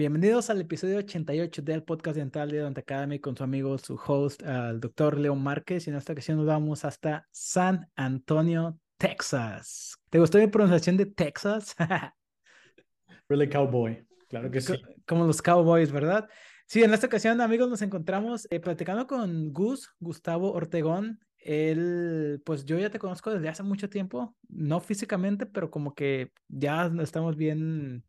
Bienvenidos al episodio 88 del podcast dental de Dent Academy con su amigo, su host, el doctor León Márquez. Y en esta ocasión nos vamos hasta San Antonio, Texas. ¿Te gustó mi pronunciación de Texas? really cowboy, claro que sí. Como los cowboys, ¿verdad? Sí, en esta ocasión, amigos, nos encontramos eh, platicando con Gus, Gustavo Ortegón. Él, pues yo ya te conozco desde hace mucho tiempo, no físicamente, pero como que ya estamos bien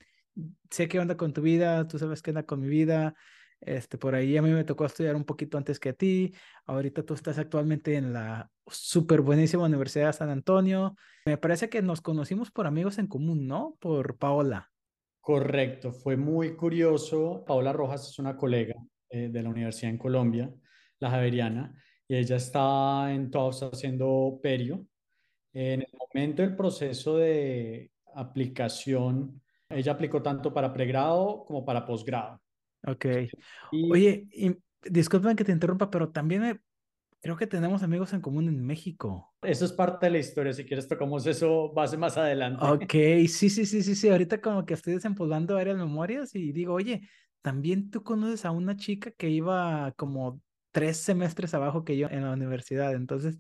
sé qué onda con tu vida, tú sabes qué onda con mi vida. Este, por ahí a mí me tocó estudiar un poquito antes que a ti. Ahorita tú estás actualmente en la súper buenísima Universidad de San Antonio. Me parece que nos conocimos por amigos en común, ¿no? Por Paola. Correcto, fue muy curioso. Paola Rojas es una colega eh, de la universidad en Colombia, la Javeriana, y ella está en todos haciendo perio. En el momento del proceso de aplicación ella aplicó tanto para pregrado como para posgrado. Ok. Oye, y, disculpen que te interrumpa, pero también creo que tenemos amigos en común en México. Eso es parte de la historia. Si quieres, tocamos eso base más adelante. Ok, sí, sí, sí, sí, sí. Ahorita como que estoy desempolvando varias memorias y digo, oye, también tú conoces a una chica que iba como tres semestres abajo que yo en la universidad. Entonces,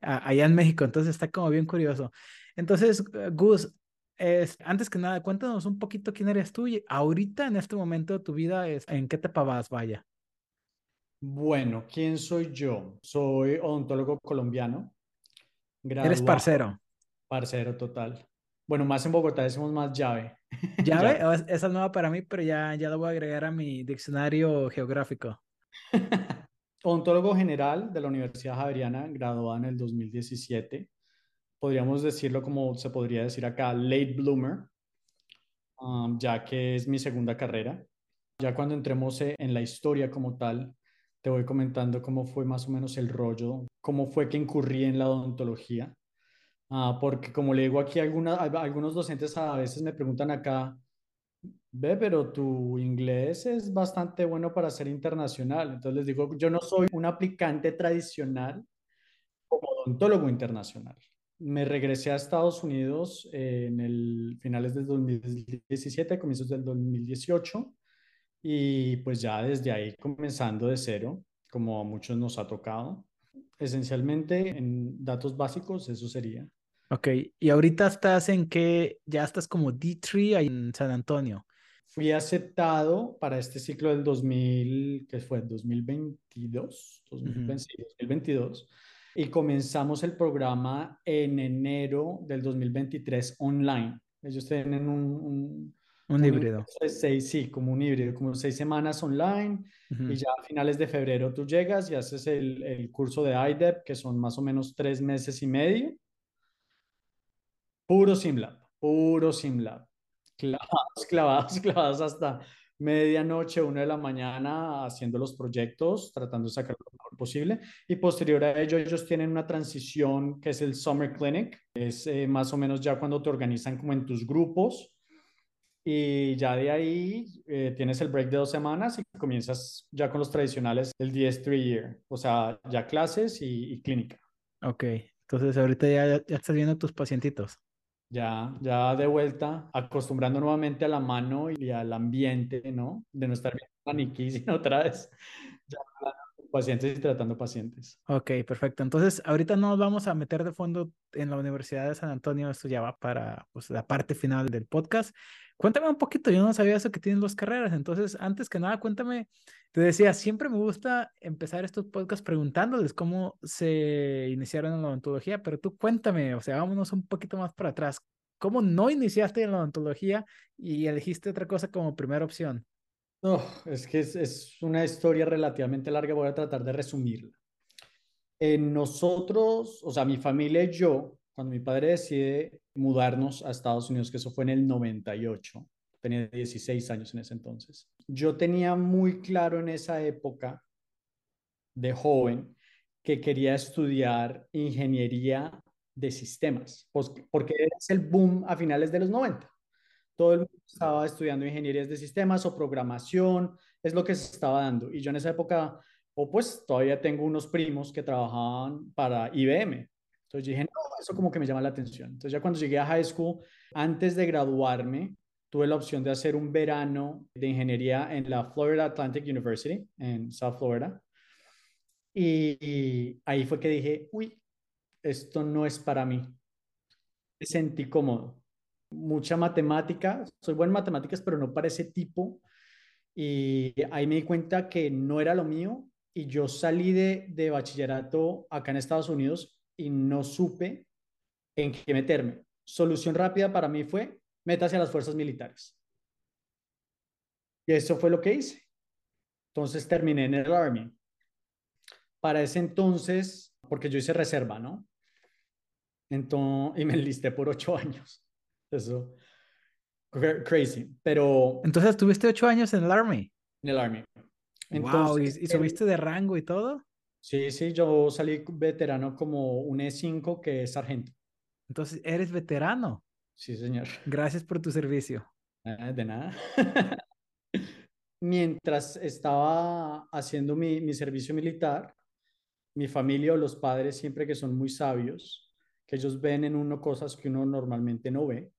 allá en México. Entonces está como bien curioso. Entonces, Gus, antes que nada, cuéntanos un poquito quién eres tú y ahorita en este momento de tu vida, es, ¿en qué te vas, vaya? Bueno, ¿quién soy yo? Soy odontólogo colombiano. Eres parcero. Parcero total. Bueno, más en Bogotá decimos más llave. ¿Llave? Esa es nueva para mí, pero ya, ya lo voy a agregar a mi diccionario geográfico. Odontólogo general de la Universidad Javeriana, graduada en el 2017 podríamos decirlo como se podría decir acá, late bloomer, um, ya que es mi segunda carrera. Ya cuando entremos e, en la historia como tal, te voy comentando cómo fue más o menos el rollo, cómo fue que incurrí en la odontología. Ah, porque como le digo aquí, alguna, algunos docentes a veces me preguntan acá, ve, pero tu inglés es bastante bueno para ser internacional. Entonces les digo, yo no soy un aplicante tradicional como odontólogo internacional me regresé a Estados Unidos en el finales del 2017, comienzos del 2018, y pues ya desde ahí comenzando de cero, como a muchos nos ha tocado. Esencialmente en datos básicos, eso sería. Ok, y ahorita estás en que ya estás como D3 en San Antonio. Fui aceptado para este ciclo del 2000, que fue 2022, 2022 y comenzamos el programa en enero del 2023 online. Ellos tienen un... Un, híbrido. Seis, sí, como un híbrido, como seis semanas online y ya a finales de febrero tú llegas y haces el, el curso de IDEP, que son más o menos tres meses y medio. Puro SimLab, puro SimLab. Clavados, clavados, clavados hasta medianoche, una de la mañana haciendo los proyectos, tratando de sacar lo mejor posible. Y posterior a ello, ellos tienen una transición que es el Summer Clinic. Es eh, más o menos ya cuando te organizan como en tus grupos. Y ya de ahí eh, tienes el break de dos semanas y comienzas ya con los tradicionales el DS3 Year, o sea, ya clases y, y clínica. Ok, entonces ahorita ya, ya estás viendo tus pacientitos ya, ya de vuelta, acostumbrando nuevamente a la mano y al ambiente, ¿no? De no estar viendo maniquí, sino otra vez ya pacientes y tratando pacientes. Ok, perfecto. Entonces, ahorita nos vamos a meter de fondo en la Universidad de San Antonio. Esto ya va para pues, la parte final del podcast. Cuéntame un poquito, yo no sabía eso que tienen dos carreras. Entonces, antes que nada, cuéntame, te decía, siempre me gusta empezar estos podcasts preguntándoles cómo se iniciaron en la odontología, pero tú cuéntame, o sea, vámonos un poquito más para atrás. ¿Cómo no iniciaste en la odontología y elegiste otra cosa como primera opción? No, es que es, una historia relativamente larga, voy a tratar de resumirla. En nosotros, o sea, mi familia y yo, cuando mi padre decide mudarnos a Estados Unidos, que eso fue en el 98, tenía 16 años en ese entonces, yo tenía muy claro en esa época de joven que quería estudiar ingeniería de sistemas, porque es el boom a finales de los 90 todo el mundo estaba estudiando ingenierías de sistemas o programación, es lo que se estaba dando. Y yo en esa época, o pues todavía tengo unos primos que trabajaban para IBM. Entonces dije, no, eso como que me llama la atención. Entonces ya cuando llegué a high school, antes de graduarme, tuve la opción de hacer un verano de ingeniería en la Florida Atlantic University, en South Florida. Y, ahí fue que dije, uy, esto no es para mí. Me sentí cómodo. Mucha matemática, soy buen en matemáticas, pero no para ese tipo. Y ahí me di cuenta que no era lo mío. Y yo salí de, de bachillerato acá en Estados Unidos y no supe en qué meterme. Solución rápida para mí fue métase a las fuerzas militares. Y eso fue lo que hice. Entonces terminé en el Army. Para ese entonces, porque yo hice reserva, ¿no? Entonces, y me enlisté por ocho años. Eso, crazy. Pero... Entonces, ¿tuviste ocho años en el Army? En el Army. Entonces, ¿y, subiste de rango y todo? Sí, sí, yo salí veterano como un E5 que es sargento. Entonces, ¿eres veterano? Sí, señor. Gracias por tu servicio. Ah, de nada. Mientras estaba haciendo mi, mi servicio militar, mi familia o los padres, siempre que son muy sabios, que ellos ven en uno cosas que uno normalmente no ve.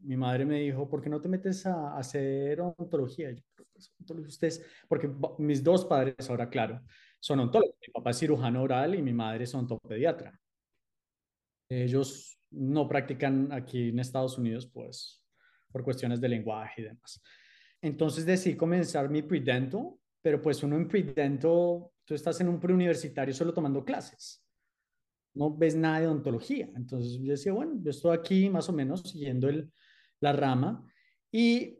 Mi madre me dijo, ¿por qué no te metes a, hacer ontología? Yo, pues, ustedes, porque mis dos padres, ahora claro, son ontólogos. Mi papá es cirujano oral y mi madre es ontopediatra. Ellos no practican aquí en Estados Unidos, pues, por cuestiones de lenguaje y demás. Entonces decidí comenzar mi pre-dental, pero pues uno en pre-dental, tú estás en un preuniversitario solo tomando clases. No ves nada de odontología. Entonces yo decía, bueno, yo estoy aquí más o menos siguiendo el, la rama y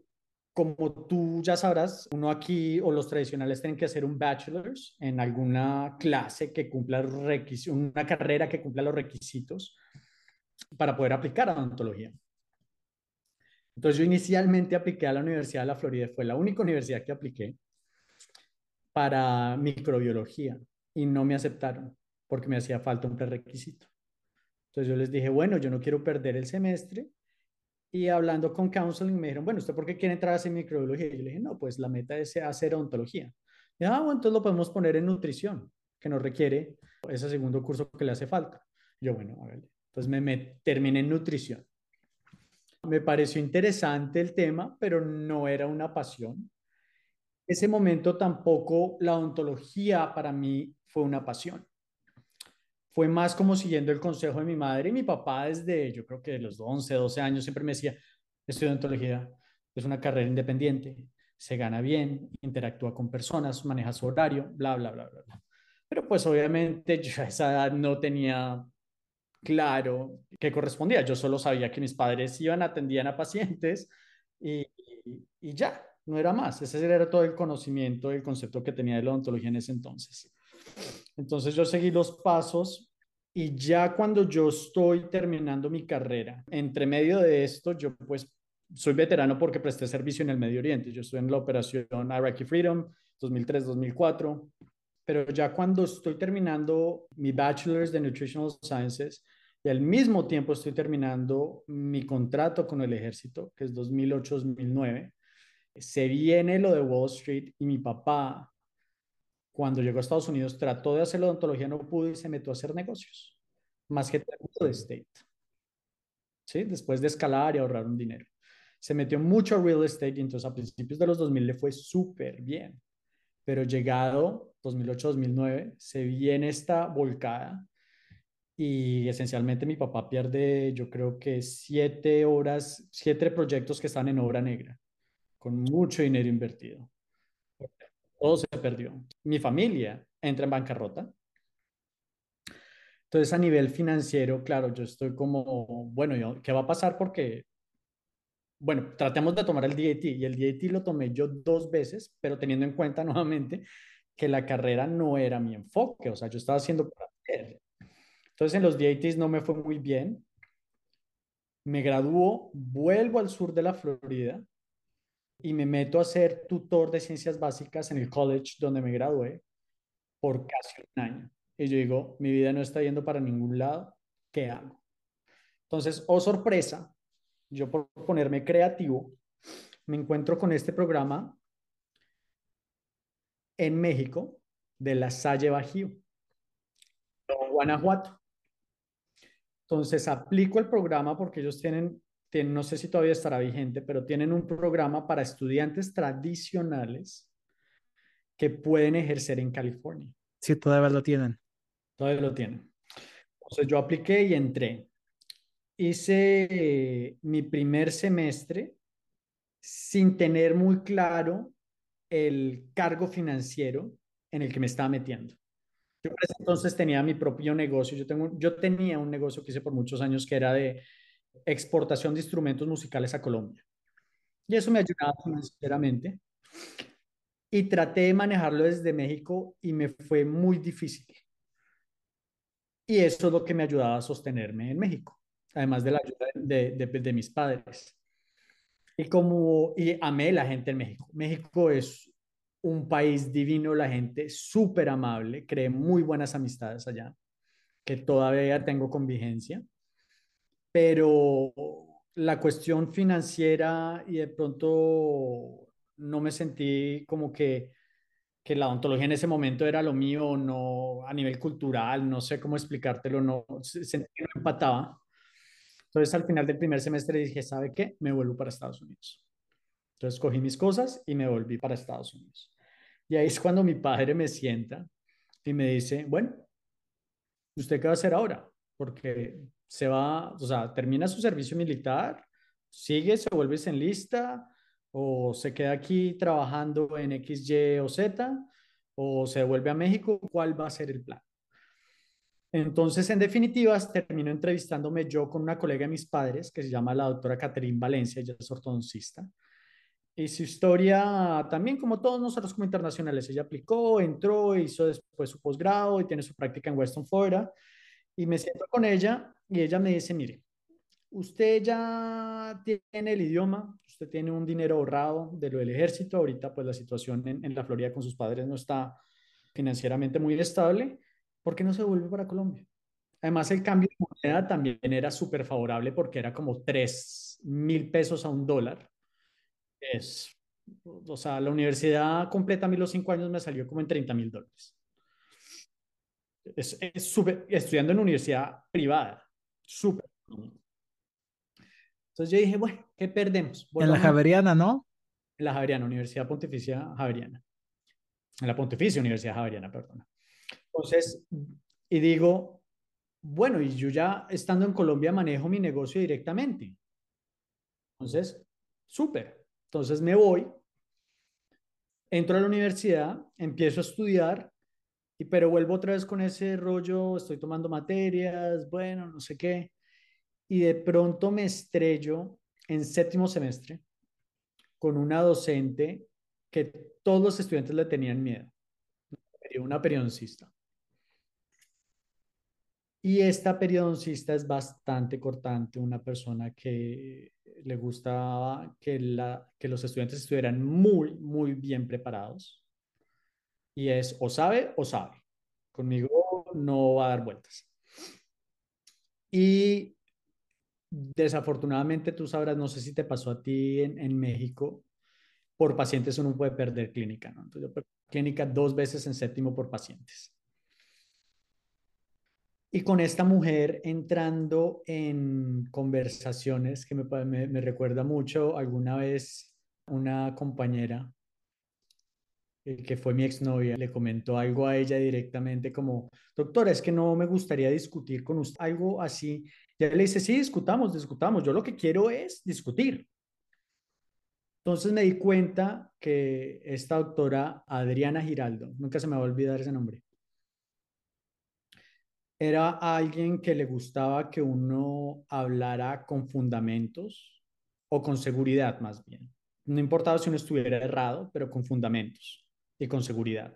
como tú ya sabrás, uno aquí o los tradicionales tienen que hacer un bachelor's en alguna clase que cumpla requisitos, una carrera que cumpla los requisitos para poder aplicar a odontología. Entonces yo inicialmente apliqué a la Universidad de la Florida, fue la única universidad que apliqué para microbiología y no me aceptaron porque me hacía falta un prerequisito. Entonces yo les dije, bueno, yo no quiero perder el semestre y hablando con counseling me dijeron, bueno, ¿usted por qué quiere entrar a hacer microbiología? Y yo le dije, no, pues la meta es hacer odontología. Y ah, bueno, entonces lo podemos poner en nutrición, que nos requiere ese segundo curso que le hace falta. yo, bueno, ver, entonces me, me terminé en nutrición. Me pareció interesante el tema, pero no era una pasión. Ese momento tampoco la odontología para mí fue una pasión. Fue más como siguiendo el consejo de mi madre y mi papá desde, yo creo que de los 11, 12 años, siempre me decía, estudio odontología, es una carrera independiente, se gana bien, interactúa con personas, maneja su horario, bla, bla, bla, bla. bla. Pero pues obviamente yo a esa edad no tenía claro que correspondía. Yo solo sabía que mis padres iban, atendían a pacientes y, y, ya, no era más. Ese era todo el conocimiento, el concepto que tenía de la odontología en ese entonces. Entonces yo seguí los pasos y ya cuando yo estoy terminando mi carrera, entre medio de esto, yo pues soy veterano porque presté servicio en el Medio Oriente. Yo estoy en la operación Iraqi Freedom 2003-2004 pero ya cuando estoy terminando mi Bachelor's de Nutritional Sciences y al mismo tiempo estoy terminando mi contrato con el ejército, que es 2008-2009, se viene lo de Wall Street y mi papá, cuando llegó a Estados Unidos, trató de hacer la odontología, no pudo y se metió a hacer negocios, más que de estate. ¿Sí? Después de escalar y ahorrar un dinero. Se metió mucho a real estate y entonces a principios de los 2000 le fue súper bien pero llegado 2008-2009 se viene esta volcada y esencialmente mi papá pierde, yo creo que siete horas, siete proyectos que están en obra negra, con mucho dinero invertido. Todo se perdió. Mi familia entra en bancarrota. Entonces, a nivel financiero, claro, yo estoy como, bueno, ¿qué va a pasar? Porque bueno, tratemos de tomar el DAT y el DAT lo tomé yo dos veces, pero teniendo en cuenta nuevamente que la carrera no era mi enfoque, o sea, yo estaba haciendo para hacer. Entonces en los DATs no me fue muy bien. Me graduó, vuelvo al sur de la Florida y me meto a ser tutor de ciencias básicas en el college donde me gradué por casi un año. Y yo digo, mi vida no está yendo para ningún lado, ¿qué hago? Entonces, oh sorpresa, yo por ponerme creativo, me encuentro con este programa en México de la Salle Bajío, Guanajuato. Entonces aplico el programa porque ellos tienen no sé si todavía estará vigente, pero tienen un programa para estudiantes tradicionales que pueden ejercer en California. Sí, todavía lo tienen. Todavía lo tienen. Entonces yo apliqué y entré. Hice mi primer semestre sin tener muy claro el cargo financiero en el que me estaba metiendo. Yo entonces tenía mi propio negocio. Yo, tengo, yo tenía un negocio que hice por muchos años que era de exportación de instrumentos musicales a Colombia. Y eso me ayudaba financieramente. Y traté de manejarlo desde México y me fue muy difícil. Y eso es lo que me ayudaba a sostenerme en México, además de la ayuda de, de, de mis padres. Y como, y amé la gente en México. México es un país divino, la gente súper amable, creé muy buenas amistades allá, que todavía tengo con vigencia, pero la cuestión financiera y de pronto no me sentí como que, que la odontología en ese momento era lo mío, no a nivel cultural, no sé cómo explicártelo, no sentí que no empataba. Entonces al final del primer semestre dije, ¿sabe qué? Me vuelvo para Estados Unidos. Entonces cogí mis cosas y me volví para Estados Unidos. Y ahí es cuando mi padre me sienta y me dice, bueno, ¿usted qué va a hacer ahora? Porque se va, o sea, termina su servicio militar, sigue, se vuelve en lista, o se queda aquí trabajando en X, Y o Z, o se vuelve a México, ¿cuál va a ser el plan? Entonces, en definitivas, termino entrevistándome yo con una colega de mis padres, que se llama la doctora Catherine Valencia, ella es ortodoncista, y su historia también, como todos nosotros como internacionales, ella aplicó, entró, hizo después su posgrado y tiene su práctica en Western Florida. Y me siento con ella y ella me dice, mire, usted ya tiene el idioma, usted tiene un dinero ahorrado de lo del ejército, ahorita pues la situación en, en la Florida con sus padres no está financieramente muy estable, ¿por qué no se vuelve para Colombia? Además, el cambio de moneda también era súper favorable porque era como 3 mil pesos a un dólar es, o sea, la universidad completa a mí los cinco años me salió como en 30 mil dólares. Es, es super, estudiando en universidad privada, súper. Entonces yo dije, bueno, ¿qué perdemos? en la Javeriana, ¿no? En la Javeriana, Universidad Pontificia Javeriana. En la Pontificia Universidad Javeriana, perdona. Entonces, y digo, bueno, y yo ya estando en Colombia manejo mi negocio directamente. Entonces, súper. Entonces me voy, entro a la universidad, empiezo a estudiar, y, pero vuelvo otra vez con ese rollo, estoy tomando materias, bueno, no sé qué, y de pronto me estrello en séptimo semestre con una docente que todos los estudiantes le tenían miedo, una periodoncista. Y esta periodoncista es bastante cortante, una persona que le gustaba que, la, que los estudiantes estuvieran muy, muy bien preparados. Y es o sabe o sabe. Conmigo no va a dar vueltas. Y desafortunadamente tú sabrás, no sé si te pasó a ti en, en México, por pacientes uno puede perder clínica, ¿no? Entonces yo perdí clínica dos veces en séptimo por pacientes. Y con esta mujer entrando en conversaciones que me, me, recuerda mucho alguna vez una compañera que fue mi exnovia, le comentó algo a ella directamente como, doctora, es que no me gustaría discutir con usted, algo así. Y ella le dice, sí, discutamos, discutamos, yo lo que quiero es discutir. Entonces me di cuenta que esta doctora Adriana Giraldo, nunca se me va a olvidar ese nombre, era alguien que le gustaba que uno hablara con fundamentos o con seguridad más bien. No importaba si uno estuviera errado, pero con fundamentos y con seguridad.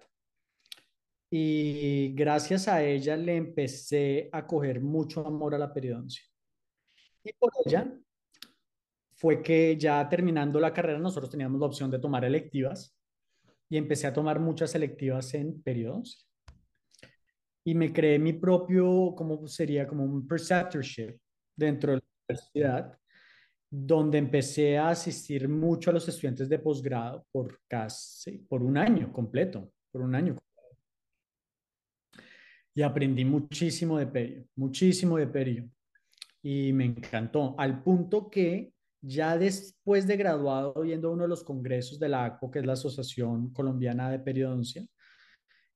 Y gracias a ella le empecé a coger mucho amor a la periodoncia. Y por ella fue que ya terminando la carrera nosotros teníamos la opción de tomar electivas y empecé a tomar muchas electivas en periodoncia y me creé mi propio, como sería como un preceptorship dentro de la universidad, donde empecé a asistir mucho a los estudiantes de posgrado por casi, por un año completo, por un año. Y aprendí muchísimo de perio, muchísimo de perio. y me encantó, al punto que ya después de graduado, yendo a uno de los congresos de la ACO, que es la Asociación Colombiana de Periodoncia,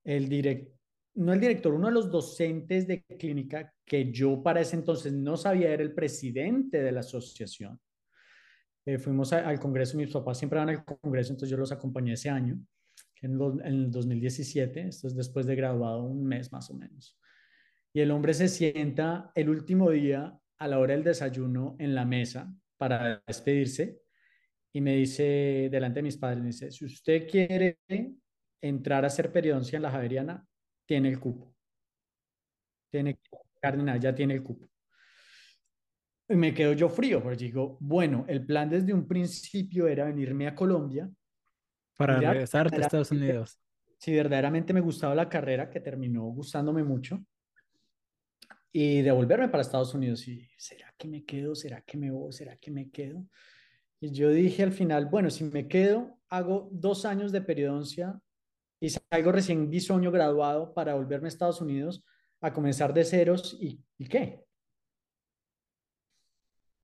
el direct, no el director, uno de los docentes de clínica que yo para ese entonces no sabía era el presidente de la asociación. Eh, fuimos al congreso, mis papás siempre van al congreso, entonces yo los acompañé ese año, en, el 2017, esto es después de graduado, un mes más o menos. Y el hombre se sienta el último día a la hora del desayuno en la mesa para despedirse y me dice, delante de mis padres, dice, si usted quiere entrar a hacer periodoncia en la Javeriana, tiene el cupo. Tiene Cardinal, ya tiene el cupo. Y me quedo yo frío, porque digo, bueno, el plan desde un principio era venirme a Colombia. Para regresar a Estados Unidos. Si verdaderamente me gustaba la carrera, que terminó gustándome mucho, y devolverme para Estados Unidos. Y, ¿será que me quedo? ¿Será que me voy? ¿Será que me quedo? Y yo dije al final, bueno, si me quedo, hago dos años de periodoncia y salgo recién bisoño graduado para volverme a Estados Unidos a comenzar de ceros y, ¿y qué?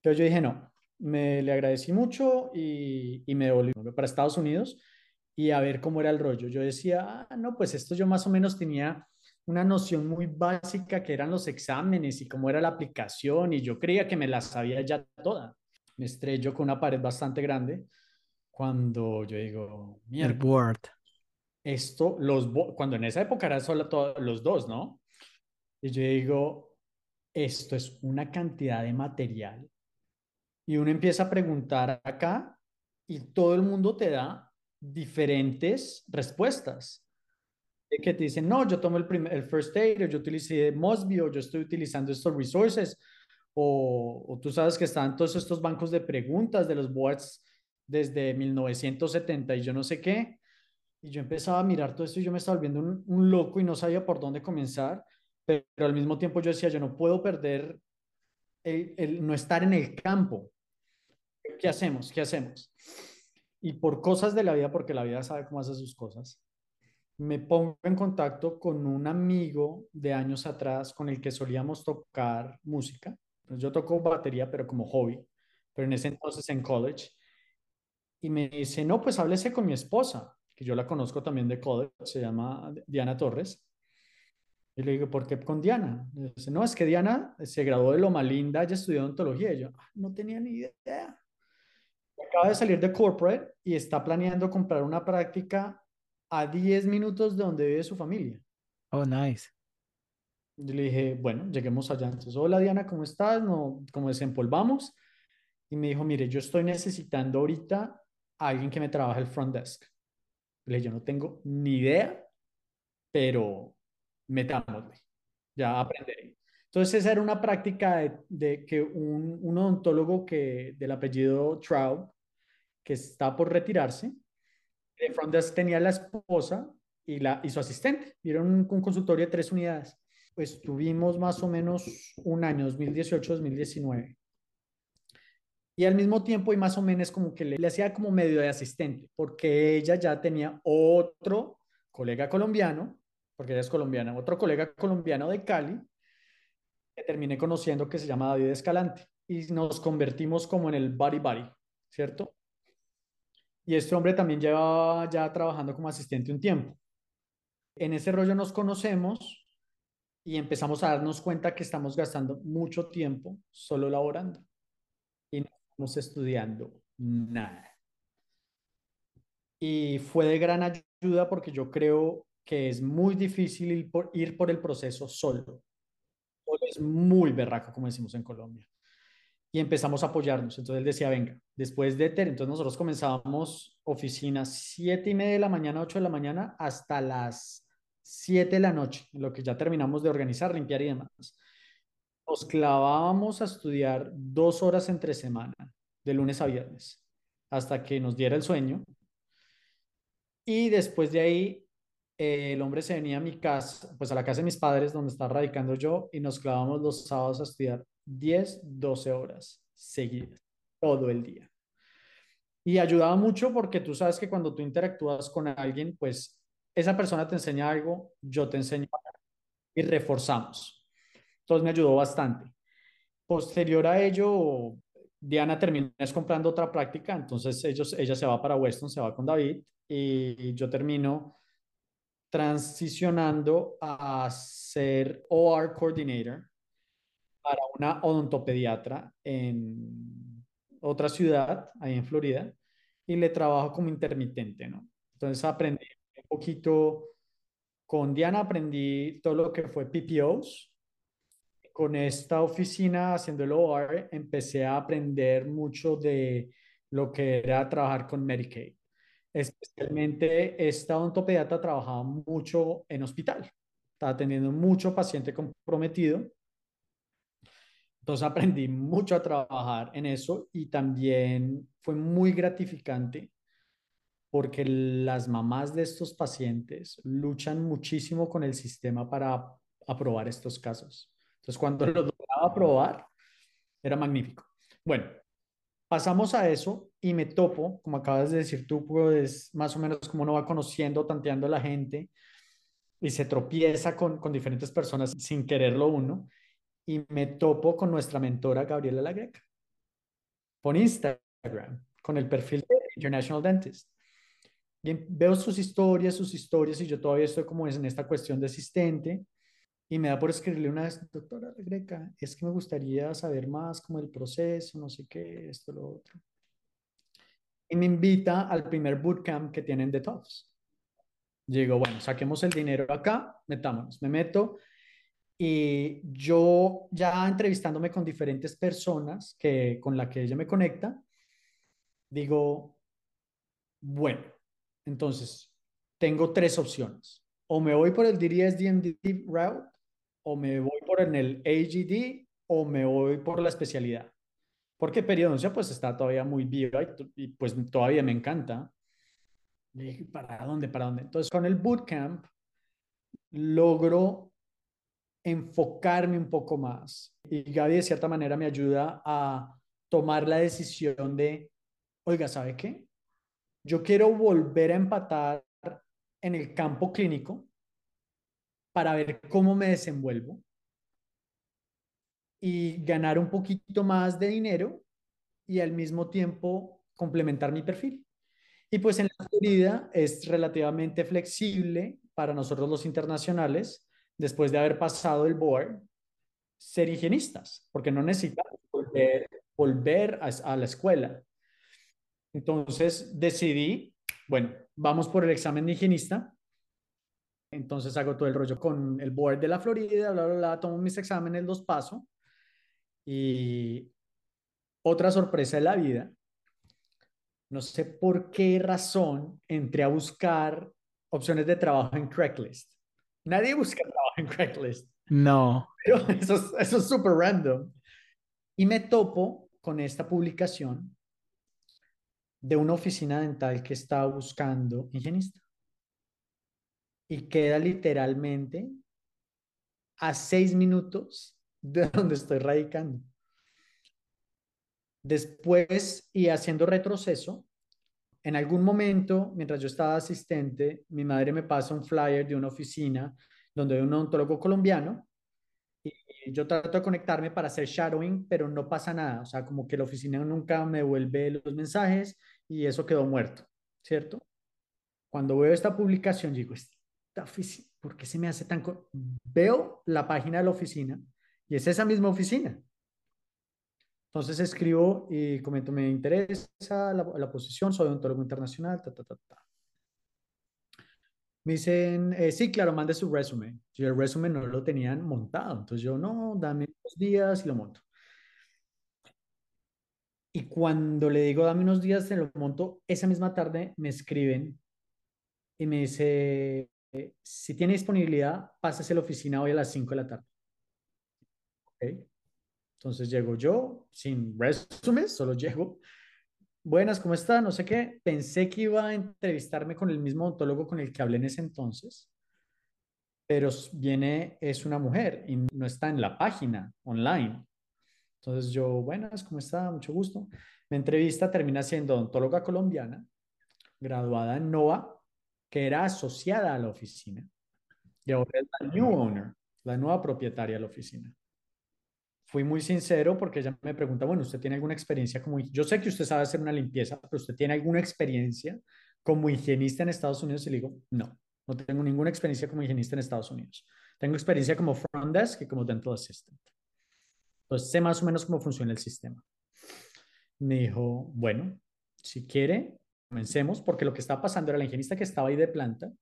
Entonces yo dije, no, me le agradecí mucho y, y me devolví para Estados Unidos y a ver cómo era el rollo. Yo decía, ah, no, pues esto yo más o menos tenía una noción muy básica que eran los exámenes y cómo era la aplicación y yo creía que me la sabía ya toda. Me estrello con una pared bastante grande cuando yo digo, mierda. El esto, los, cuando en esa época eran solo todos los dos, ¿no? Y yo digo, esto es una cantidad de material. Y uno empieza a preguntar acá y todo el mundo te da diferentes respuestas. Que te dicen, no, yo tomo el, primer, el first aid, o yo utilicé Mosby, o yo estoy utilizando estos resources, o, tú sabes que están todos estos bancos de preguntas de los boards desde 1970 y yo no sé qué. Y yo empezaba a mirar todo esto y yo me estaba volviendo un, loco y no sabía por dónde comenzar, pero, al mismo tiempo yo decía, yo no puedo perder el, no estar en el campo. ¿Qué hacemos? ¿Qué hacemos? Y por cosas de la vida, porque la vida sabe cómo hace sus cosas, me pongo en contacto con un amigo de años atrás con el que solíamos tocar música. Pues yo toco batería, pero como hobby, pero en ese entonces en college. Y me dice, no, pues háblese con mi esposa que yo la conozco también de college, se llama Diana Torres. Y le digo, ¿por qué con Diana? dice, no, es que Diana se graduó de Loma Linda, ella estudió odontología. Y yo, ah, no tenía ni idea. Acaba de salir de corporate y está planeando comprar una práctica a 10 minutos de donde vive su familia. Oh, nice. Yo le dije, bueno, lleguemos allá. Entonces, hola Diana, ¿cómo estás? No, como desempolvamos. Y me dijo, mire, yo estoy necesitando ahorita a alguien que me trabaje el front desk. Le yo no tengo ni idea, pero metámosle, ya aprenderé. Entonces esa era una práctica de, que un, un, odontólogo que, del apellido Trout, que está por retirarse, de front tenía la esposa y, la, y su asistente. Vieron un, un consultorio de tres unidades. Pues tuvimos más o menos un año, 2018-2019 y al mismo tiempo y más o menos como que le, le, hacía como medio de asistente, porque ella ya tenía otro colega colombiano, porque ella es colombiana, otro colega colombiano de Cali, que terminé conociendo que se llama David Escalante, y nos convertimos como en el body body, ¿cierto? Y este hombre también lleva ya trabajando como asistente un tiempo. En ese rollo nos conocemos y empezamos a darnos cuenta que estamos gastando mucho tiempo solo laborando estamos estudiando nada. Y fue de gran ayuda porque yo creo que es muy difícil ir por, ir por el proceso solo. Es muy berraco, como decimos en Colombia. Y empezamos a apoyarnos. Entonces él decía, venga, después de TER, entonces nosotros comenzábamos oficinas siete y media de la mañana, 8 de la mañana, hasta las 7 de la noche, lo que ya terminamos de organizar, limpiar y demás nos clavábamos a estudiar dos horas entre semana, de lunes a viernes, hasta que nos diera el sueño. Y después de ahí, eh, el hombre se venía a mi casa, pues a la casa de mis padres, donde estaba radicando yo, y nos clavamos los sábados a estudiar 10, 12 horas seguidas, todo el día. Y ayudaba mucho porque tú sabes que cuando tú interactúas con alguien, pues esa persona te enseña algo, yo te enseño y reforzamos. Entonces me ayudó bastante. Posterior a ello, Diana termina comprando otra práctica, entonces ellos, ella se va para Weston, se va con David y yo termino transicionando a ser OR Coordinator para una odontopediatra en otra ciudad, ahí en Florida, y le trabajo como intermitente, ¿no? Entonces aprendí un poquito, con Diana aprendí todo lo que fue PPOs. Con esta oficina haciendo el OR, empecé a aprender mucho de lo que era trabajar con Medicaid. Especialmente esta odontopediatra trabajaba mucho en hospital, estaba teniendo mucho paciente comprometido. Entonces aprendí mucho a trabajar en eso y también fue muy gratificante porque las mamás de estos pacientes luchan muchísimo con el sistema para aprobar estos casos. Entonces, cuando los lograba aprobar, era magnífico. Bueno, pasamos a eso y me topo, como acabas de decir tú, pues más o menos como uno va conociendo, tanteando a la gente y se tropieza con, con diferentes personas sin quererlo uno. Y me topo con nuestra mentora Gabriela Lagreca por Instagram, con el perfil de International Dentist. Y veo sus historias, sus historias, y yo todavía estoy como en esta cuestión de asistente. Y me da por escribirle una vez, doctora Greca, es que me gustaría saber más como el proceso, no sé qué, esto, lo otro. Y me invita al primer bootcamp que tienen de TOFS. Digo, bueno, saquemos el dinero acá, metámonos. Me meto y yo ya entrevistándome con diferentes personas que, con la que ella me conecta, digo, bueno, entonces, tengo tres opciones. O me voy por el DDS DMD route, o me voy por en el AGD, o me voy por la especialidad. Porque periodoncia pues está todavía muy viva y, pues todavía me encanta. Y ¿para dónde? ¿Para dónde? Entonces, con el bootcamp logro enfocarme un poco más. Y Gaby de cierta manera me ayuda a tomar la decisión de, oiga, ¿sabe qué? yo quiero volver a empatar en el campo clínico para ver cómo me desenvuelvo y ganar un poquito más de dinero y al mismo tiempo complementar mi perfil. Y pues en la Florida es relativamente flexible para nosotros los internacionales, después de haber pasado el board, ser higienistas, porque no necesitamos volver, a la escuela. Entonces decidí, bueno, vamos por el examen de higienista. Entonces hago todo el rollo con el board de la Florida, bla, bla, bla, tomo mis exámenes, los paso. Y otra sorpresa de la vida, no sé por qué razón entré a buscar opciones de trabajo en Craigslist. Nadie busca trabajo en Craigslist. No. Pero eso, eso es súper random. Y me topo con esta publicación de una oficina dental que estaba buscando higienista. Y queda literalmente a seis minutos de donde estoy radicando. Después, y haciendo retroceso, en algún momento, mientras yo estaba asistente, mi madre me pasa un flyer de una oficina donde hay un odontólogo colombiano y yo trato de conectarme para hacer shadowing, pero no pasa nada. O sea, como que la oficina nunca me devuelve los mensajes y eso quedó muerto, ¿cierto? Cuando veo esta publicación, digo, esta oficina, ¿por qué se me hace tan... Veo la página de la oficina y es esa misma oficina. Entonces escribo y comento, me interesa la, la posición, soy odontólogo internacional, ta, ta, ta, ta. Me dicen, eh, sí, claro, mande su resumen. Yo el resumen no lo tenían montado, entonces yo, no, dame dos días y lo monto. Y cuando le digo, dame unos días, se lo monto, esa misma tarde me escriben y me dice, si tiene disponibilidad, pásese a la oficina hoy a las 5 de la tarde. Okay. Entonces llego yo sin resumen, solo llego. Buenas, ¿cómo está? No sé qué. Pensé que iba a entrevistarme con el mismo ontólogo con el que hablé en ese entonces, pero viene, es una mujer y no está en la página online. Entonces yo, buenas, ¿cómo está? Mucho gusto. Mi entrevista termina siendo odontóloga colombiana, graduada en NOVA, que era asociada a la oficina. Y ahora es la new owner, la nueva propietaria de la oficina. Fui muy sincero porque ella me pregunta, bueno, ¿usted tiene alguna experiencia como... Yo sé que usted sabe hacer una limpieza, pero ¿usted tiene alguna experiencia como higienista en Estados Unidos? Y le digo, no, no tengo ninguna experiencia como higienista en Estados Unidos. Tengo experiencia como front desk y como dental assistant. Entonces sé más o menos cómo funciona el sistema. Me dijo, bueno, si quiere, comencemos, porque lo que estaba pasando era la higienista que estaba ahí de planta,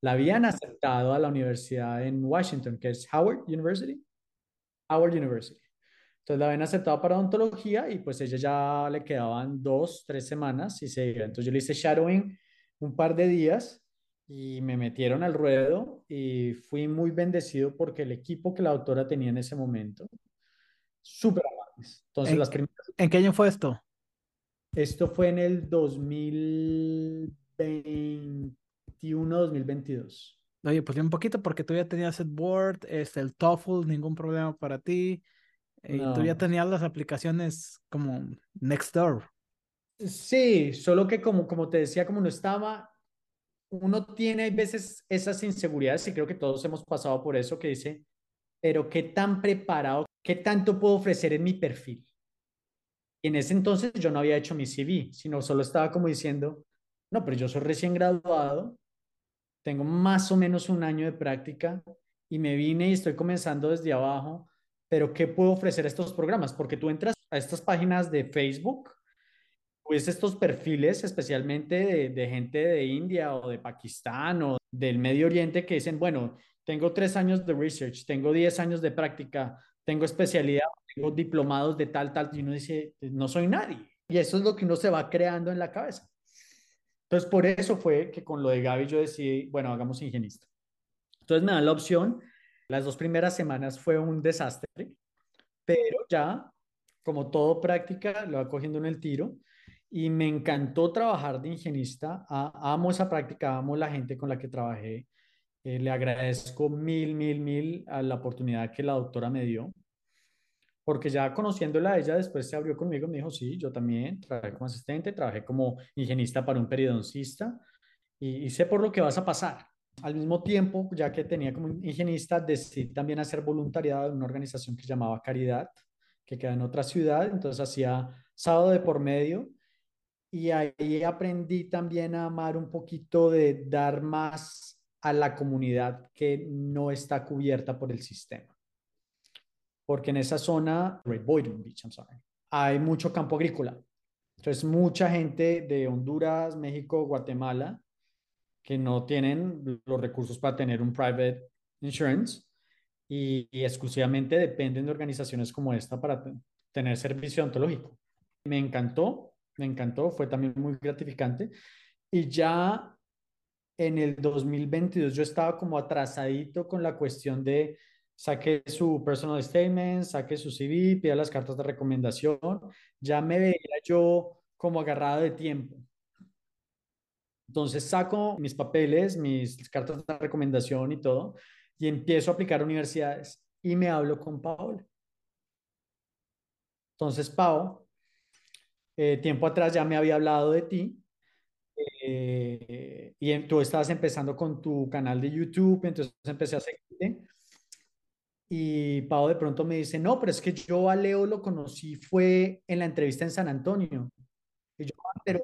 la habían aceptado a la universidad en Washington, que es Howard University. Howard University. Entonces la habían aceptado para odontología y pues ella ya le quedaban dos, tres semanas y se iba. Entonces yo le hice shadowing un par de días y me metieron al ruedo y fui muy bendecido porque el equipo que la doctora tenía en ese momento, súper amables. Entonces ¿En, las primeras... ¿En qué año fue esto? Esto fue en el 2021, 2022. Oye, pues un poquito porque tú ya tenías el Board, este, el TOEFL, ningún problema para ti. Y tú ya tenías las aplicaciones como Nextdoor. Sí, solo que como, como te decía, como no estaba, uno tiene a veces esas inseguridades y creo que todos hemos pasado por eso que dice, pero ¿qué tan preparado, qué tanto puedo ofrecer en mi perfil? Y en ese entonces yo no había hecho mi CV, sino solo estaba como diciendo, no, pero yo soy recién graduado, tengo más o menos un año de práctica y me vine y estoy comenzando desde abajo, pero ¿qué puedo ofrecer estos programas? Porque tú entras a estas páginas de Facebook, pues estos perfiles, especialmente de, de gente de India o de Pakistán o del Medio Oriente, que dicen, bueno, tengo tres años de research, tengo diez años de práctica, tengo especialidad, tengo diplomados de tal, tal, y uno dice, no soy nadie. Y eso es lo que uno se va creando en la cabeza. Entonces, por eso fue que con lo de Gaby yo decidí, bueno, hagamos higienista. Entonces me dan la opción. Las dos primeras semanas fue un desastre, pero ya, como todo práctica, lo va cogiendo en el tiro. Y me encantó trabajar de higienista. A- amo esa práctica, amo la gente con la que trabajé. Eh, le agradezco mil, mil, mil a la oportunidad que la doctora me dio porque ya conociéndola, ella después se abrió conmigo me dijo, sí, yo también trabajé como asistente, trabajé como higienista para un periodoncista y, y sé por lo que vas a pasar. Al mismo tiempo, ya que tenía como higienista, decidí también hacer voluntariado en una organización que se llamaba Caridad, que queda en otra ciudad, entonces hacía sábado de por medio y ahí aprendí también a amar un poquito de dar más a la comunidad que no está cubierta por el sistema porque en esa zona, Great Boynton Beach, I'm sorry, hay mucho campo agrícola. Entonces, mucha gente de Honduras, México, Guatemala, que no tienen los recursos para tener un private insurance y, y exclusivamente dependen de organizaciones como esta para te- tener servicio odontológico. Me encantó, me encantó, fue también muy gratificante. Y ya en el 2022 yo estaba como atrasadito con la cuestión de saque su personal statement, saque su CV, pida las cartas de recomendación. Ya me veía yo como agarrado de tiempo. Entonces saco mis papeles, mis cartas de recomendación y todo, y empiezo a aplicar a universidades y me hablo con Paola. Entonces, Pau, eh, tiempo atrás ya me había hablado de ti eh, y tú estabas empezando con tu canal de YouTube, entonces empecé a seguirte. Y Pau de pronto me dice, no, pero es que yo a Leo lo conocí fue en la entrevista en San Antonio. "Ah, pero,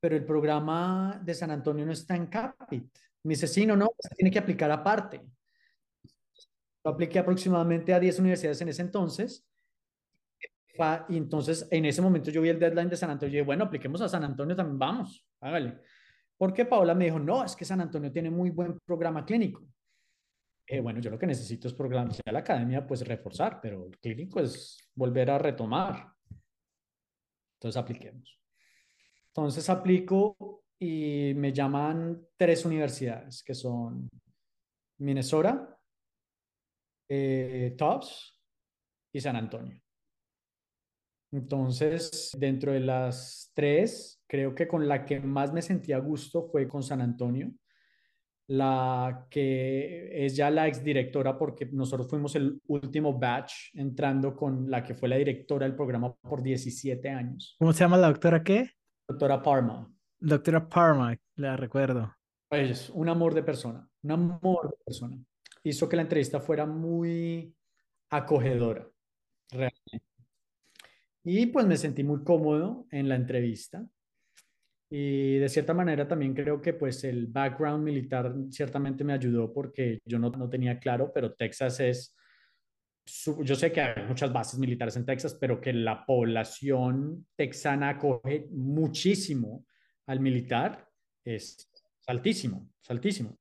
pero el programa de San Antonio no está en Capit. Me dice, sí, no, no, se tiene que aplicar aparte. Yo apliqué aproximadamente a 10 universidades en ese entonces. Y entonces, en ese momento yo vi el deadline de San Antonio y dije, bueno, apliquemos a San Antonio también, vamos, hágale. Porque Paola me dijo, no, es que San Antonio tiene muy buen programa clínico. Eh, bueno, yo lo que necesito es programar, la academia, pues reforzar, pero el clínico es volver a retomar. Entonces apliquemos. Entonces aplico y me llaman tres universidades, que son Minnesota, eh, Tufts y San Antonio. Entonces, dentro de las tres, creo que con la que más me sentí a gusto fue con San Antonio la que es ya la exdirectora, porque nosotros fuimos el último batch entrando con la que fue la directora del programa por 17 años, ¿Cómo se llama la doctora qué? doctora Parma. Doctora Parma, la recuerdo. Es un amor de persona, un amor de persona. Hizo que la entrevista fuera muy acogedora. realmente. Y pues me sentí muy cómodo en la entrevista. Y de cierta manera también creo que pues el background militar ciertamente me ayudó porque yo no, no tenía claro, pero Texas es, yo sé que hay muchas bases militares en Texas, pero que la población texana acoge muchísimo al militar es altísimo, es altísimo.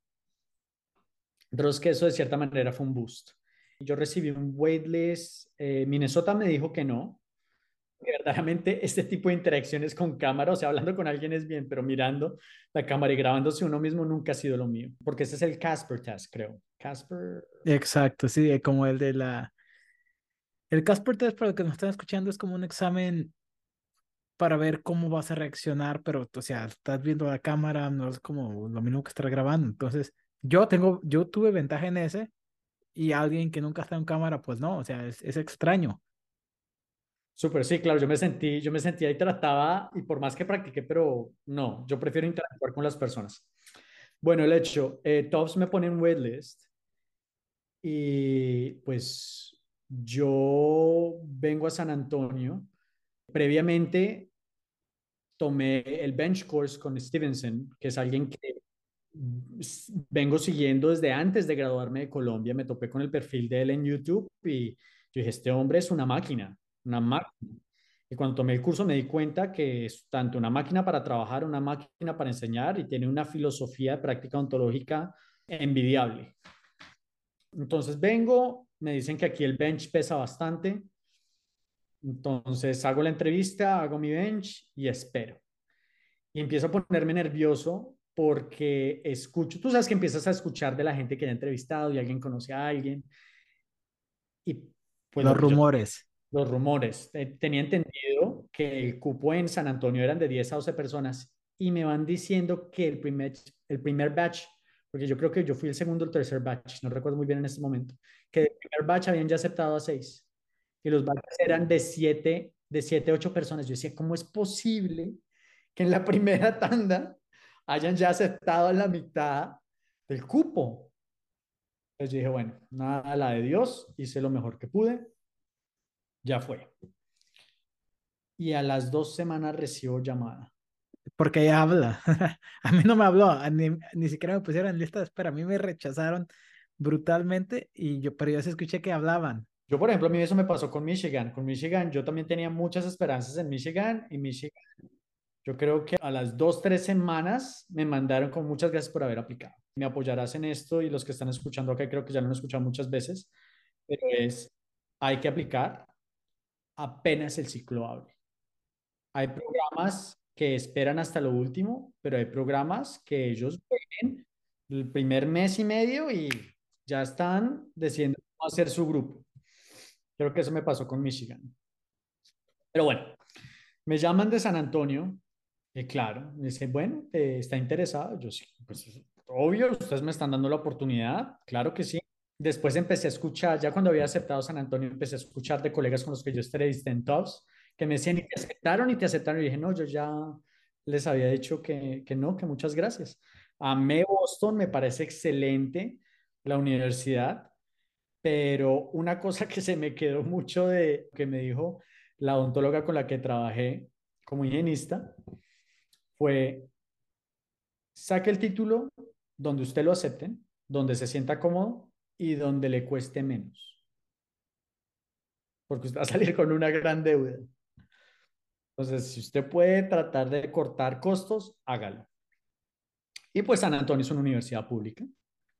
Entonces que eso de cierta manera fue un boost. Yo recibí un waitlist, eh, Minnesota me dijo que no, verdaderamente este tipo de interacciones con cámara, o sea, hablando con alguien es bien, pero mirando la cámara y grabándose uno mismo nunca ha sido lo mío, porque ese es el Casper test, creo. Casper. Exacto, sí, eh, como el de la... El Casper test, para los que nos están escuchando, es como un examen para ver cómo vas a reaccionar, pero, o sea, estás viendo la cámara, no es como lo mismo que estar grabando. Entonces, yo tengo, yo tuve ventaja en ese y alguien que nunca está en cámara, pues no, o sea, es, es extraño. Súper, sí, claro, yo me sentí, yo me sentía y trataba, y por más que practiqué, pero no, yo prefiero interactuar con las personas. Bueno, el hecho, eh, me pone en waitlist y pues yo vengo a San Antonio. Previamente tomé el bench course con Stevenson, que es alguien que vengo siguiendo desde antes de graduarme de Colombia. Me topé con el perfil de él en YouTube y yo dije, este hombre es una máquina una máquina. Y cuando tomé el curso me di cuenta que es tanto una máquina para trabajar, una máquina para enseñar y tiene una filosofía de práctica ontológica envidiable. Entonces vengo, me dicen que aquí el bench pesa bastante. Entonces hago la entrevista, hago mi bench y espero. Y empiezo a ponerme nervioso porque escucho, tú sabes que empiezas a escuchar de la gente que ha entrevistado y alguien conoce a alguien. Y pues los rumores los rumores. Tenía entendido que el cupo en San Antonio eran de 10 a 12 personas y me van diciendo que el primer, el primer batch, porque yo creo que yo fui el segundo o el tercer batch, no recuerdo muy bien en este momento, que el primer batch habían ya aceptado a 6 y los batches eran de 7, de 7 8 personas. Yo decía, ¿cómo es posible que en la primera tanda hayan ya aceptado a la mitad del cupo? Entonces yo dije, bueno, nada, la de Dios, hice lo mejor que pude ya fue. Y a las dos semanas recibo llamada. Porque ella habla. a mí no me habló, ni, ni siquiera me pusieron en lista de espera. A mí me rechazaron brutalmente, y yo, pero yo sí escuché que hablaban. Yo, por ejemplo, a mí eso me pasó con Michigan. Con Michigan, yo también tenía muchas esperanzas en Michigan y Michigan. Yo creo que a las dos, tres semanas me mandaron con muchas gracias por haber aplicado. Me apoyarás en esto y los que están escuchando acá, creo que ya lo han escuchado muchas veces, pero es, hay que aplicar, apenas el ciclo abre. Hay programas que esperan hasta lo último, pero hay programas que ellos ven el primer mes y medio y ya están decidiendo cómo hacer su grupo. Creo que eso me pasó con Michigan. Pero bueno, me llaman de San Antonio, y claro, me dicen, bueno, ¿está interesado? Yo sí, pues obvio, ustedes me están dando la oportunidad, claro que sí. Después empecé a escuchar, ya cuando había aceptado San Antonio, empecé a escuchar de colegas con los que yo entrevisté en Tops, que me decían, y te aceptaron, y te aceptaron. Y dije, no, yo ya les había dicho que, que no, que muchas gracias. Amé Boston, me parece excelente la universidad, pero una cosa que se me quedó mucho de que me dijo la odontóloga con la que trabajé como higienista fue, saque el título donde usted lo acepten, donde se sienta cómodo y donde le cueste menos. Porque usted va a salir con una gran deuda. Entonces, si usted puede tratar de cortar costos, hágalo. Y pues San Antonio es una universidad pública.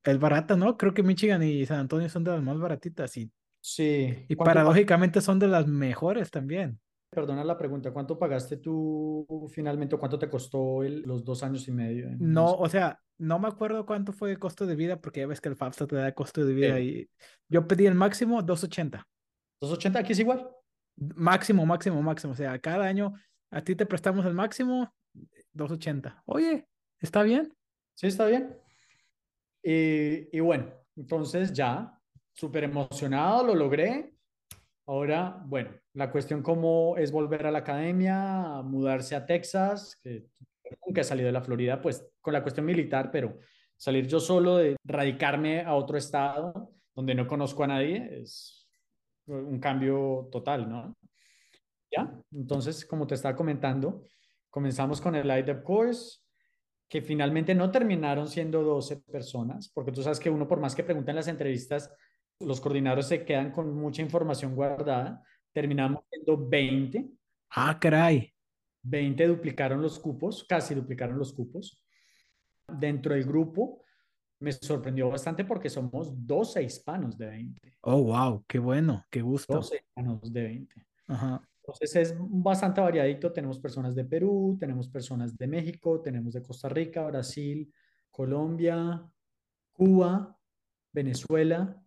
Es barata, ¿no? Creo que Michigan y San Antonio son de las más baratitas y, sí. y paradójicamente son de las mejores también. Perdona la pregunta, ¿cuánto pagaste tú finalmente o cuánto te costó los dos años y medio? no, o sea, no me acuerdo cuánto fue el costo de vida, porque ya ves que el FAFSA te da costo de vida y yo pedí el máximo 280. 280 aquí es igual. Máximo, máximo, máximo. O sea, cada año a ti te prestamos el máximo 280. Oye, ¿está bien? Sí, está bien. Y, y bueno, entonces ya, súper emocionado, lo logré. Ahora, bueno, la cuestión cómo es volver a la academia, mudarse a Texas, que nunca he salido de la Florida, pues con la cuestión militar, pero salir yo solo, de radicarme a otro estado donde no conozco a nadie, es, un cambio total, ¿no? ¿Ya? Entonces, como te estaba comentando, comenzamos con el Light Course, que finalmente no terminaron siendo 12 personas, porque tú sabes que uno, por más que pregunten en las entrevistas, los coordinadores se quedan con mucha información guardada. Terminamos siendo 20. Ah, caray. 20 duplicaron los cupos, casi duplicaron los cupos. Dentro del grupo me sorprendió bastante porque somos 12 hispanos de 20. Oh, wow, qué bueno, qué gusto. 12 hispanos de 20. Ajá. Entonces es bastante variadito. Tenemos personas de Perú, tenemos personas de México, tenemos de Costa Rica, Brasil, Colombia, Cuba, Venezuela.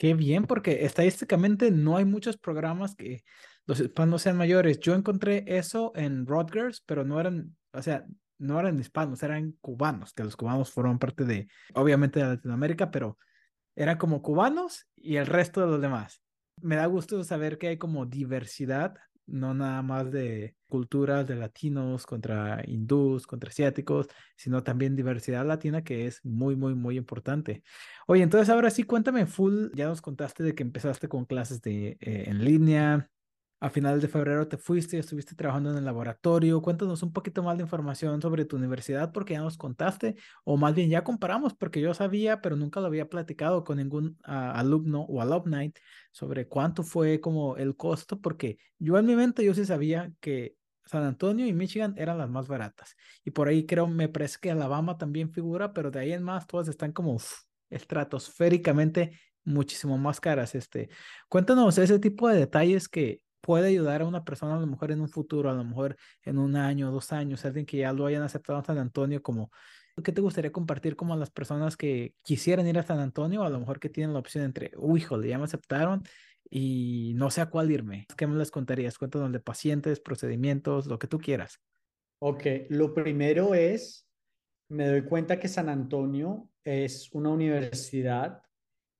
Qué bien, porque estadísticamente no hay muchos programas que los hispanos sean mayores. Yo encontré eso en Rutgers, pero no eran, o sea, no eran hispanos, eran cubanos, que los cubanos fueron parte de, obviamente, de Latinoamérica, pero eran como cubanos y el resto de los demás. Me da gusto saber que hay como diversidad, no nada más de culturas de latinos contra hindús, contra asiáticos, sino también diversidad latina que es muy, muy, muy importante. Oye, entonces ahora sí, cuéntame full, ya nos contaste de que empezaste con clases de, eh, en línea, a finales de febrero te fuiste, estuviste trabajando en el laboratorio. Cuéntanos un poquito más de información sobre tu universidad porque ya nos contaste, o más bien ya comparamos porque yo sabía, pero nunca lo había platicado con ningún ah, alumno o alumni sobre cuánto fue como el costo, porque yo en mi mente yo sí sabía que San Antonio y Michigan eran las más baratas. Y por ahí creo, me parece que Alabama también figura, pero de ahí en más todas están como estratosféricamente muchísimo más caras. Este, cuéntanos ese tipo de detalles que puede ayudar a una persona a lo mejor en un futuro, a lo mejor en un año, dos años, alguien que ya lo hayan aceptado en San Antonio como, ¿qué te gustaría compartir como a las personas que quisieran ir a San Antonio, a lo mejor que tienen la opción entre, uy, híjole, ya me aceptaron y no sé a cuál irme? ¿Qué me les contarías? Cuéntanos de pacientes, procedimientos, lo que tú quieras. Ok, lo primero es, me doy cuenta que San Antonio es una universidad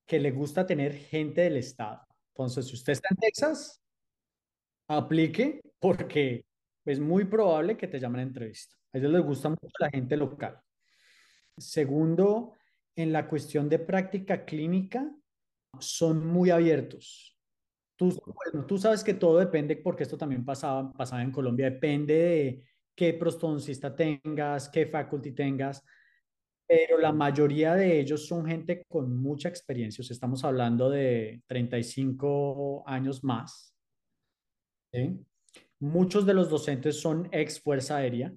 que le gusta tener gente del estado. Entonces, si usted está en Texas, aplique porque es muy probable que te llamen a entrevista. A ellos les gusta mucho la gente local. Segundo, en la cuestión de práctica clínica, son muy abiertos. Tú, tú sabes que todo depende, porque esto también pasaba, pasaba en Colombia, depende de qué prostodoncista tengas, qué faculty tengas, pero la mayoría de ellos son gente con mucha experiencia. estamos hablando de 35 años más Muchos de los docentes son ex Fuerza Aérea.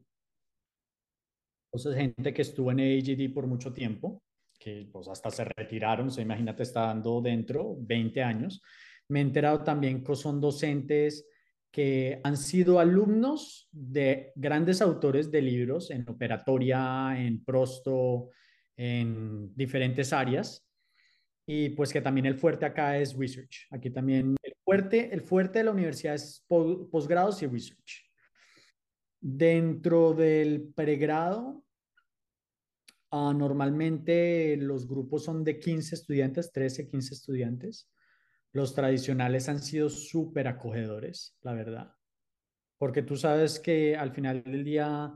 Entonces, gente que estuvo en AGD por mucho tiempo, que pues hasta se retiraron, o imagínate, está dando dentro 20 años. Me he enterado también que son docentes que han sido alumnos de grandes autores de libros en operatoria, en prosto, en diferentes áreas. Y pues que también el fuerte acá es research. Aquí también el fuerte de la universidad es posgrados y research. Dentro del pregrado, uh, normalmente los grupos son de 15 estudiantes, 13, 15 estudiantes. Los tradicionales han sido súper acogedores, la verdad. Porque tú sabes que al final del día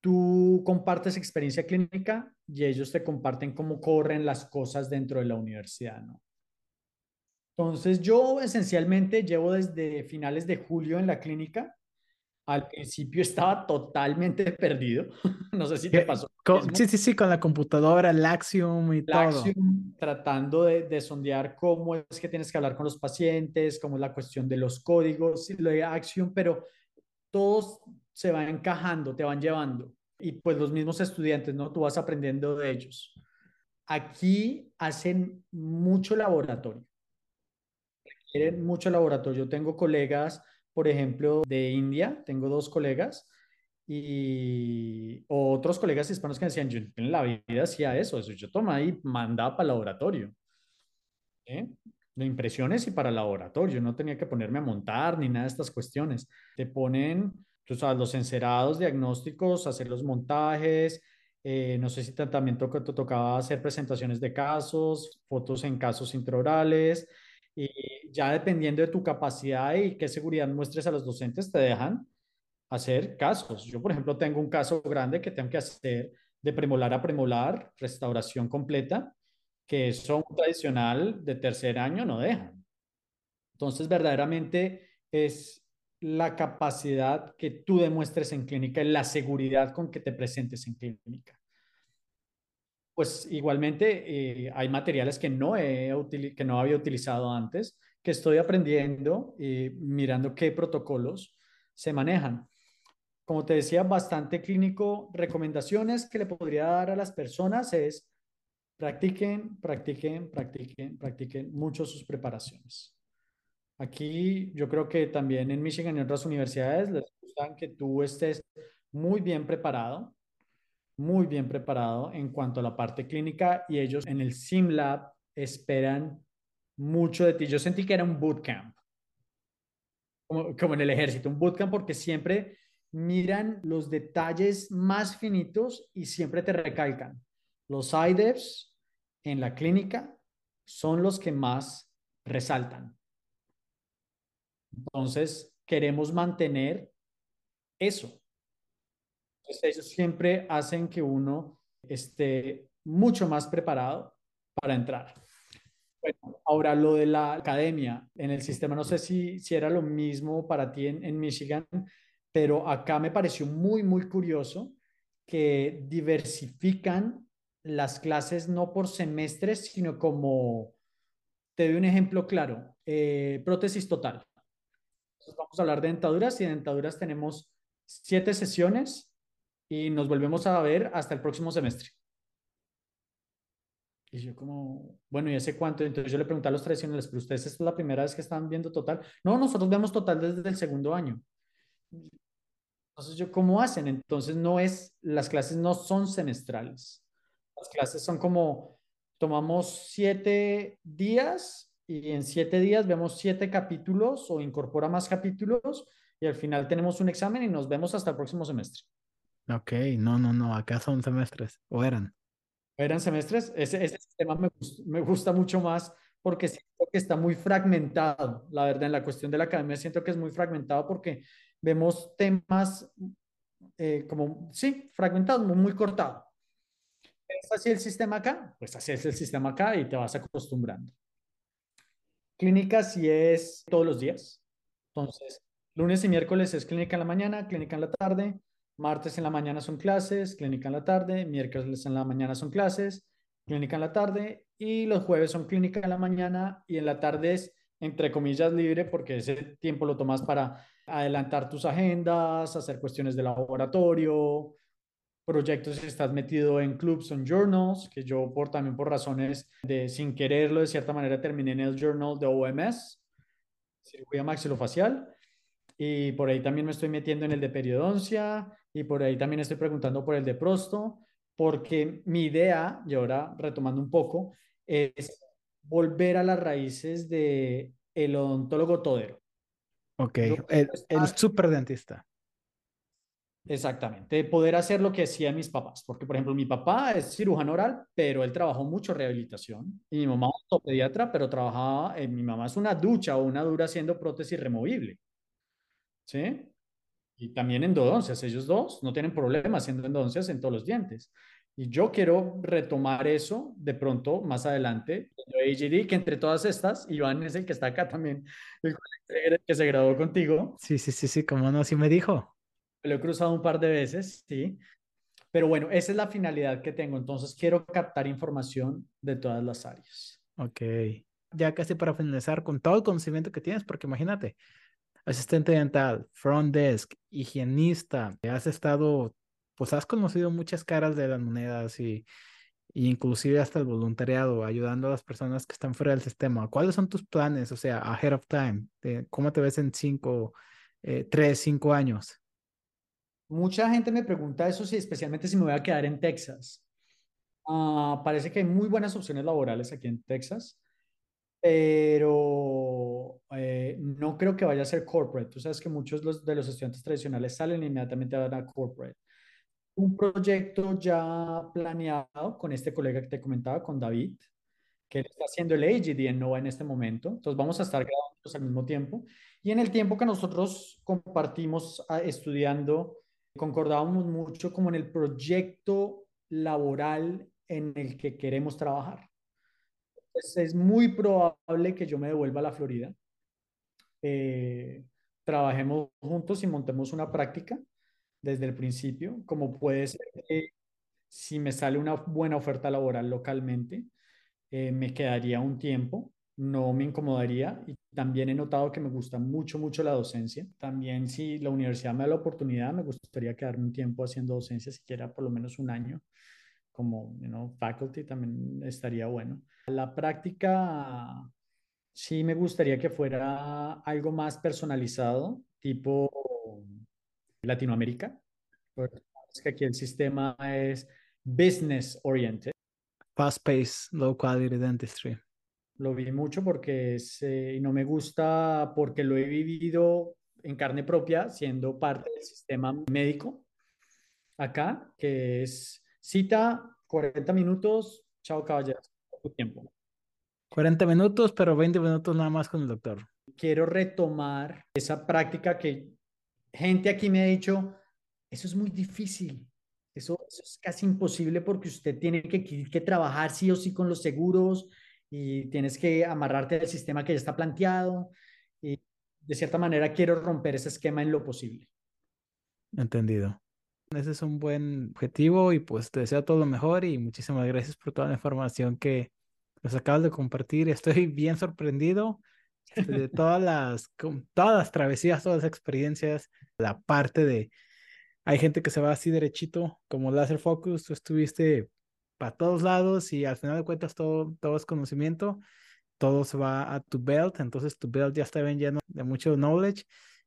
tú compartes experiencia clínica y ellos te comparten cómo corren las cosas dentro de la universidad, ¿no? Entonces, yo esencialmente llevo desde finales de julio en la clínica. Al principio estaba totalmente perdido. no sé si te pasó. sí, sí, sí, con la computadora, el Axiom y todo. tratando de, de, sondear cómo es que tienes que hablar con los pacientes, cómo es la cuestión de los códigos, lo de Axiom, pero todos se van encajando, te van llevando. Y pues los mismos estudiantes, ¿no? Tú vas aprendiendo de ellos. Aquí hacen mucho laboratorio requieren mucho laboratorio. Yo tengo colegas, por ejemplo, de India, tengo dos colegas y otros colegas hispanos que decían, yo en la vida hacía eso, eso yo tomaba y mandaba para el laboratorio. ¿eh? De impresiones y para el laboratorio, no tenía que ponerme a montar ni nada de estas cuestiones. Te ponen, tú sabes, los encerados diagnósticos, hacer los montajes, eh, no sé si también te tocaba hacer presentaciones de casos, fotos en casos intraorales, y ya dependiendo de tu capacidad y qué seguridad muestres a los docentes, te dejan hacer casos. Yo, por ejemplo, tengo un caso grande que tengo que hacer de premolar a premolar, restauración completa, que eso un tradicional de tercer año no dejan. Entonces, verdaderamente es la capacidad que tú demuestres en clínica y la seguridad con que te presentes en clínica. Pues igualmente eh, hay materiales que no, he que no había utilizado antes, que estoy aprendiendo y mirando qué protocolos se manejan. Como te decía, bastante clínico. Recomendaciones que le podría dar a las personas es practiquen, practiquen, practiquen, practiquen mucho sus preparaciones. Aquí yo creo que también en Michigan y otras universidades les gustan que tú estés muy bien preparado, muy bien preparado en cuanto a la parte clínica y ellos en el SimLab esperan mucho de ti. Yo sentí que era un bootcamp, como, en el ejército, un bootcamp porque siempre miran los detalles más finitos y siempre te recalcan. Los IDEPs en la clínica son los que más resaltan. Entonces, queremos mantener eso. Ellos siempre hacen que uno esté mucho más preparado para entrar. Bueno, ahora lo de la academia en el sistema, no sé si, si era lo mismo para ti en, en Michigan, pero acá me pareció muy, muy curioso que diversifican las clases no por semestres, sino como, te doy un ejemplo claro, eh, prótesis total vamos a hablar de dentaduras y de dentaduras tenemos siete sesiones y nos volvemos a ver hasta el próximo semestre. Y yo como, bueno, ¿y ese cuánto? Entonces yo le pregunté a los tradicionales, pero ustedes es la primera vez que están viendo total. No, nosotros vemos total desde el segundo año. Entonces yo, ¿cómo hacen? Entonces no es, las clases no son semestrales. Las clases son como, tomamos siete días y en siete días vemos siete capítulos o incorpora más capítulos y al final tenemos un examen y nos vemos hasta el próximo semestre. Ok, no, no, no, acá son semestres, o eran. Eran semestres, ese, ese sistema me, me, gusta mucho más porque siento que está muy fragmentado, la verdad, en la cuestión de la academia siento que es muy fragmentado porque vemos temas eh, como, sí, fragmentados, muy, muy cortado. ¿Es así el sistema acá? Pues así es el sistema acá y te vas acostumbrando. Clínica sí es todos los días. Entonces, lunes y miércoles es clínica en la mañana, clínica en la tarde, martes en la mañana son clases, clínica en la tarde, miércoles en la mañana son clases, clínica en la tarde y los jueves son clínica en la mañana y en la tarde es entre comillas libre porque ese tiempo lo tomas para adelantar tus agendas, hacer cuestiones de laboratorio, proyectos si estás metido en clubs o journals, que yo por también por razones de sin quererlo de cierta manera terminé en el journal de OMS, cirugía maxilofacial, y por ahí también me estoy metiendo en el de periodoncia y por ahí también estoy preguntando por el de prosto, porque mi idea, y ahora retomando un poco, es volver a las raíces de el odontólogo todero. Ok, el, el super dentista. Exactamente, poder hacer lo que hacían mis papás, porque por ejemplo mi papá es cirujano oral, pero él trabajó mucho rehabilitación y mi mamá es pediatra, pero trabajaba, eh, mi mamá es una ducha o una dura haciendo prótesis removible, ¿sí? Y también endodoncias, ellos dos no tienen problema haciendo endodoncias en todos los dientes. Y yo quiero retomar eso de pronto más adelante. AGD, que entre todas estas, Iván es el que está acá también, el que se graduó contigo. Sí, sí, sí, sí, como no, sí me dijo lo he cruzado un par de veces, sí. Pero bueno, esa es la finalidad que tengo. Entonces, quiero captar información de todas las áreas. Ok. Ya casi para finalizar, con todo el conocimiento que tienes, porque imagínate, asistente dental, front desk, higienista, has estado, pues has conocido muchas caras de las monedas y, inclusive hasta el voluntariado, ayudando a las personas que están fuera del sistema. ¿Cuáles son tus planes? O sea, ahead of time, ¿cómo te ves en cinco, eh, tres, cinco años? Mucha gente me pregunta eso, si, especialmente si me voy a quedar en Texas. Uh, parece que hay muy buenas opciones laborales aquí en Texas, pero eh, no creo que vaya a ser corporate. Tú sabes que muchos de los estudiantes tradicionales salen e inmediatamente van a corporate. Un proyecto ya planeado con este colega que te comentaba, con David, que él está haciendo el AGD en NOVA en este momento. Entonces vamos a estar graduándonos al mismo tiempo. Y en el tiempo que nosotros compartimos ah, estudiando concordábamos mucho como en el proyecto laboral en el que queremos trabajar. Entonces, es muy probable que yo me devuelva a la Florida. eh, trabajemos juntos y montemos una práctica desde el principio, como puede ser si me sale una buena oferta laboral localmente, eh, me quedaría un tiempo, no me incomodaría y también he notado que me gusta mucho, mucho la docencia. También si la universidad me da la oportunidad, me gustaría quedarme un tiempo haciendo docencia, siquiera por lo menos un año, como you know, faculty también estaría bueno. La práctica sí me gustaría que fuera algo más personalizado, tipo Latinoamérica, porque es que aquí el sistema es business oriented. Fast paced, low quality dentistry. Lo vi mucho porque es, eh, no me gusta porque lo he vivido en carne propia, siendo parte del sistema médico acá, que es cita, 40 minutos, chao caballeros, tu tiempo. 40 minutos, pero 20 minutos nada más con el doctor. Quiero retomar esa práctica que gente aquí me ha dicho, eso es muy difícil, eso, eso es casi imposible porque usted tiene que, que trabajar sí o sí con los seguros, y tienes que amarrarte al sistema que ya está planteado. Y de cierta manera quiero romper ese esquema en lo posible. Entendido. Ese es un buen objetivo y pues te deseo todo lo mejor y muchísimas gracias por toda la información que nos acabas de compartir. Estoy bien sorprendido este, de todas las, todas las travesías, todas las experiencias, la parte de, hay gente que se va así derechito como Laser Focus, tú estuviste para todos lados y al final de cuentas todo, todo es conocimiento, todo se va a tu belt, entonces tu belt ya está bien lleno de mucho knowledge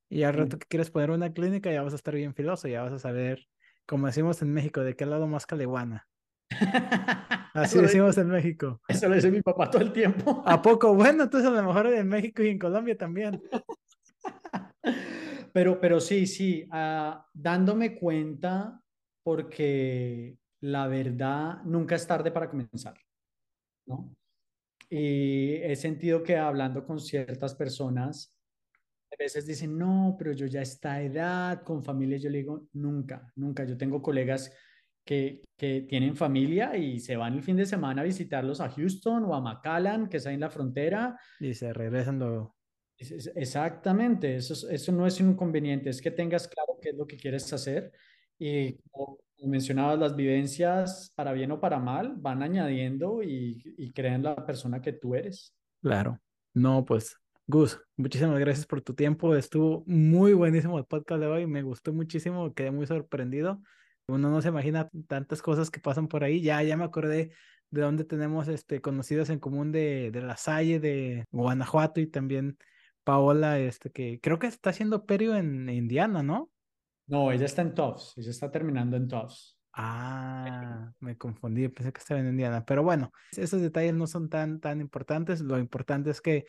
y al rato que quieres poner una clínica ya vas a estar bien filoso, ya vas a saber, como decimos en México, de qué lado más caleguana. Así decimos en México. Eso lo dice mi papá todo el tiempo. ¿A poco? Bueno, entonces a lo mejor en México y en Colombia también. Pero, pero sí, sí, uh, dándome cuenta porque la verdad nunca es tarde para comenzar, ¿no? Y he sentido que hablando con ciertas personas, a veces dicen, no, pero yo ya a esta edad, con familia, yo le digo, nunca, nunca. Yo tengo colegas que, que tienen familia y se van el fin de semana a visitarlos a Houston o a McAllen, que está en la frontera. Y se regresan luego. Exactamente, eso, eso no es un inconveniente, es que tengas claro qué es lo que quieres hacer y como mencionabas, las vivencias, para bien o para mal, van añadiendo y, y crean la persona que tú eres. Claro. No, pues, Gus, muchísimas gracias por tu tiempo. Estuvo muy buenísimo el podcast de hoy. Me gustó muchísimo, quedé muy sorprendido. Uno no se imagina tantas cosas que pasan por ahí. Ya, ya me acordé de dónde tenemos este, conocidos en común de, de La Salle, de Guanajuato y también Paola, este, que creo que está haciendo perio en Indiana, ¿no? No, ella está en Tufts, ella está terminando en Tufts. Ah, me confundí, pensé que estaba en Indiana, pero bueno, esos detalles no son tan, tan importantes, lo importante es que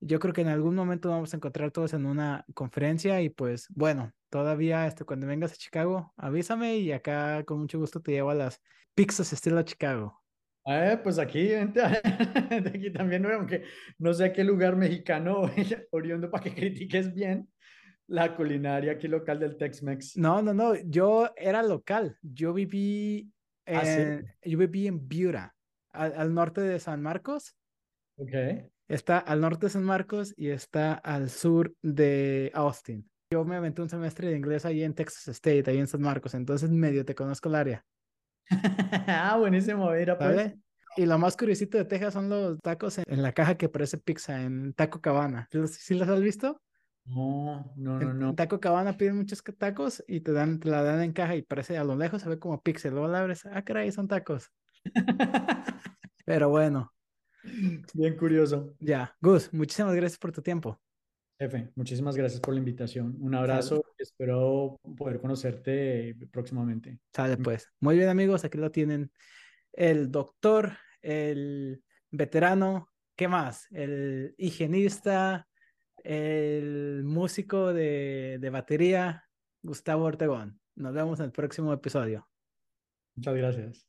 yo creo que en algún momento vamos a encontrar todos en una conferencia y pues bueno, todavía este, cuando vengas a Chicago, avísame y acá con mucho gusto te llevo a las pizzas estilo Chicago. Eh, pues aquí, vente, aquí también, aunque no sé a qué lugar mexicano oriundo para que critiques bien, la culinaria aquí local del Tex-Mex. No, no, no, yo era local. Yo viví ¿Ah, en, yo viví en Buda, al, al, norte de San Marcos. Ok. Está al norte de San Marcos y está al sur de Austin. Yo me aventé un semestre de inglés ahí en Texas State, ahí en San Marcos, entonces medio te conozco el área. ah, buenísimo, mira pues. Y lo más curiosito de Texas son los tacos en, en la caja que parece pizza, en Taco Cabana. ¿Sí los has visto? No, no, no, no. En Taco Cabana piden muchos tacos y te dan, te la dan en caja y parece a lo lejos se ve como pixel. Luego la abres, ah, caray, son tacos. Pero bueno. Bien curioso. Ya, Gus, muchísimas gracias por tu tiempo. Jefe, muchísimas gracias por la invitación. Un abrazo. Espero poder conocerte próximamente. Sale pues. Muy bien, amigos. Aquí lo tienen el doctor, el veterano, ¿qué más? El higienista, el músico de, de batería, Gustavo Ortegón. Nos vemos en el próximo episodio. Muchas gracias.